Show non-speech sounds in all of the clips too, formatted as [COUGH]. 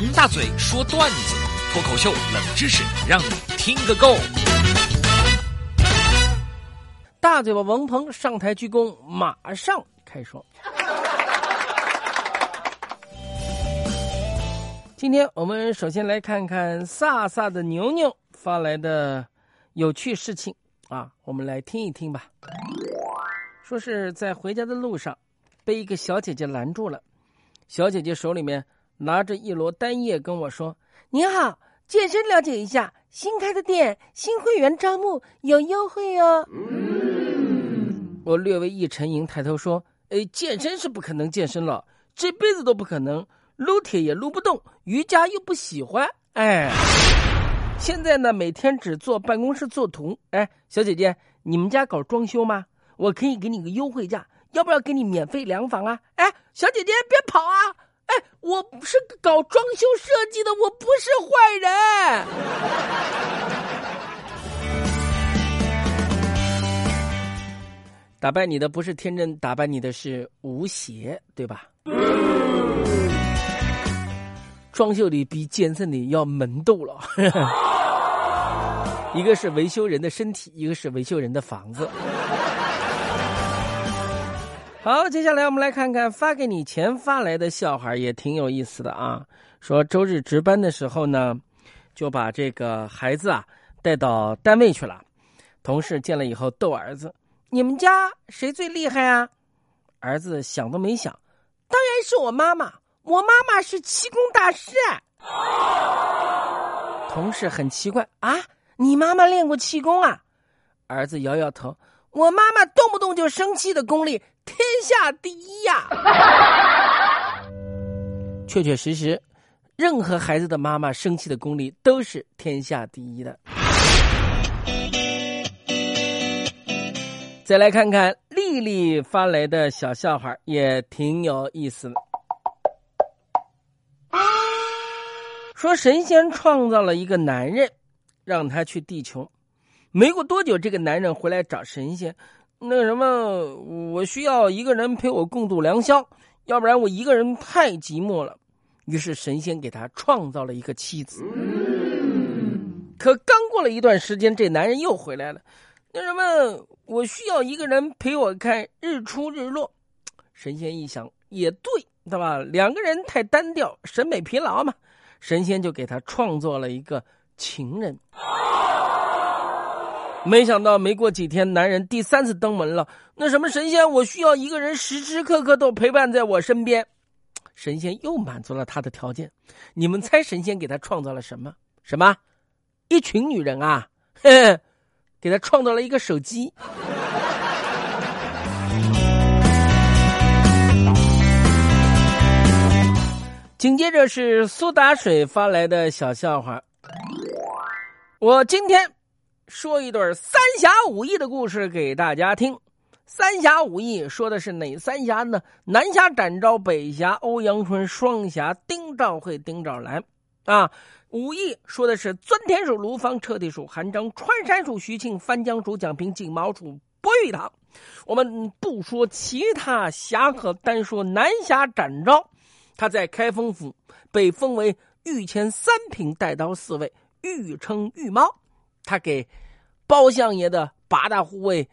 王大嘴说段子，脱口秀冷知识，让你听个够。大嘴巴王鹏上台鞠躬，马上开说。今天我们首先来看看飒飒的牛牛发来的有趣事情啊，我们来听一听吧。说是在回家的路上，被一个小姐姐拦住了。小姐姐手里面拿着一摞单页，跟我说：“您好，健身了解一下，新开的店，新会员招募，有优惠哦。”我略微一沉吟，抬头说：“哎，健身是不可能健身了，这辈子都不可能，撸铁也撸不动，瑜伽又不喜欢。哎，现在呢，每天只做办公室做图。哎，小姐姐，你们家搞装修吗？我可以给你个优惠价。”要不要给你免费量房啊？哎，小姐姐别跑啊！哎，我是搞装修设计的，我不是坏人。打败你的不是天真，打败你的是吴邪，对吧？装修的比健身的要门斗了，[LAUGHS] 一个是维修人的身体，一个是维修人的房子。好，接下来我们来看看发给你钱发来的笑话，也挺有意思的啊。说周日值班的时候呢，就把这个孩子啊带到单位去了。同事见了以后逗儿子：“你们家谁最厉害啊？”儿子想都没想：“当然是我妈妈，我妈妈是气功大师。”同事很奇怪：“啊，你妈妈练过气功啊？”儿子摇摇头。我妈妈动不动就生气的功力天下第一呀！[LAUGHS] 确确实实，任何孩子的妈妈生气的功力都是天下第一的。再来看看丽丽发来的小笑话，也挺有意思的。说神仙创造了一个男人，让他去地球。没过多久，这个男人回来找神仙，那什么，我需要一个人陪我共度良宵，要不然我一个人太寂寞了。于是神仙给他创造了一个妻子。可刚过了一段时间，这男人又回来了，那什么，我需要一个人陪我看日出日落。神仙一想，也对，对吧？两个人太单调，审美疲劳嘛。神仙就给他创作了一个情人。没想到没过几天，男人第三次登门了。那什么神仙，我需要一个人时时刻刻都陪伴在我身边。神仙又满足了他的条件。你们猜神仙给他创造了什么？什么？一群女人啊！嘿，给他创造了一个手机。紧接着是苏打水发来的小笑话。我今天。说一段三侠五义的故事给大家听。三侠五义说的是哪三侠呢？南侠展昭，北侠欧阳春，双侠丁兆会、丁兆兰。啊，五义说的是钻天鼠卢芳，彻地鼠韩章，穿山鼠徐庆，翻江鼠蒋平，锦毛鼠伯玉堂。我们不说其他侠客，单说南侠展昭，他在开封府被封为御前三品带刀侍卫，御称御猫。他给包相爷的八大护卫，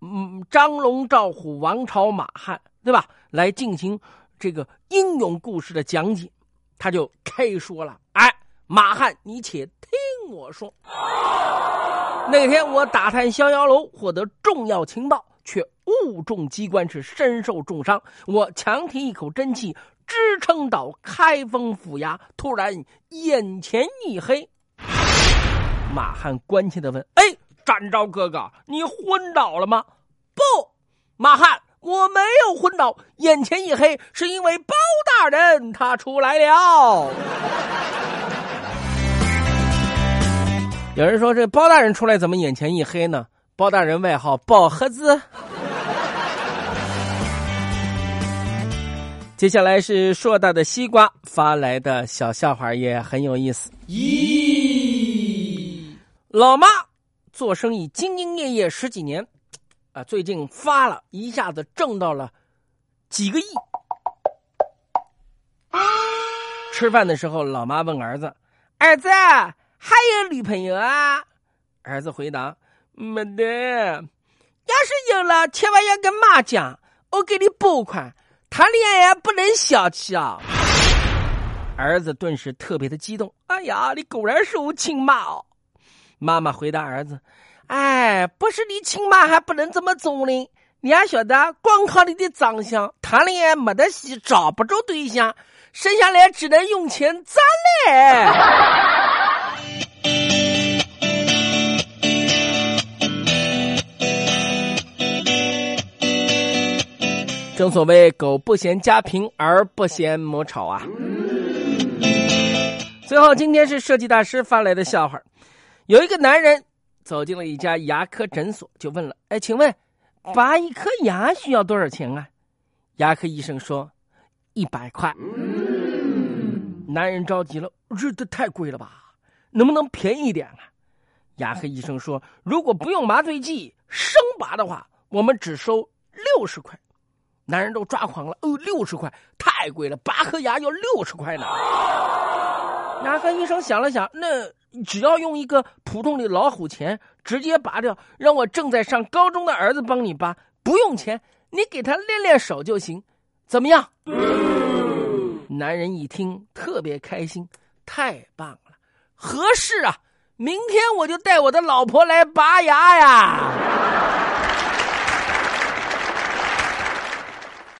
嗯，张龙、赵虎、王朝、马汉，对吧？来进行这个英勇故事的讲解，他就开说了：“哎，马汉，你且听我说。那天我打探逍遥楼，获得重要情报，却误中机关，是身受重伤。我强提一口真气，支撑到开封府衙，突然眼前一黑。”马汉关切的问：“哎，展昭哥哥，你昏倒了吗？”“不，马汉，我没有昏倒，眼前一黑，是因为包大人他出来了。” [LAUGHS] 有人说：“这包大人出来怎么眼前一黑呢？”包大人外号包盒子。[LAUGHS] 接下来是硕大的西瓜发来的小笑话，也很有意思。咦？老妈做生意兢兢业业十几年，啊，最近发了一下子挣到了几个亿，吃饭的时候，老妈问儿子：“儿子还有女朋友啊？”儿子回答：“没得。要是有了，千万要跟妈讲，我给你拨款。谈恋爱不能小气啊！”儿子顿时特别的激动：“哎呀，你果然是我亲妈哦！”妈妈回答儿子：“哎，不是你亲妈还不能这么做呢。你要晓得，光靠你的长相，谈恋爱没得戏，找不着对象。”生下来只能用钱攒嘞。[LAUGHS] 正所谓“狗不嫌家贫而不嫌母丑”啊。最后，今天是设计大师发来的笑话：有一个男人走进了一家牙科诊所，就问了：“哎，请问拔一颗牙需要多少钱啊？”牙科医生说：“一百块。”男人着急了，这这太贵了吧？能不能便宜点啊？牙科医生说：“如果不用麻醉剂，生拔的话，我们只收六十块。”男人都抓狂了，哦，六十块太贵了，拔颗牙要六十块呢。牙科医生想了想，那只要用一个普通的老虎钳直接拔掉，让我正在上高中的儿子帮你拔，不用钱，你给他练练手就行，怎么样？男人一听特别开心，太棒了，合适啊！明天我就带我的老婆来拔牙呀。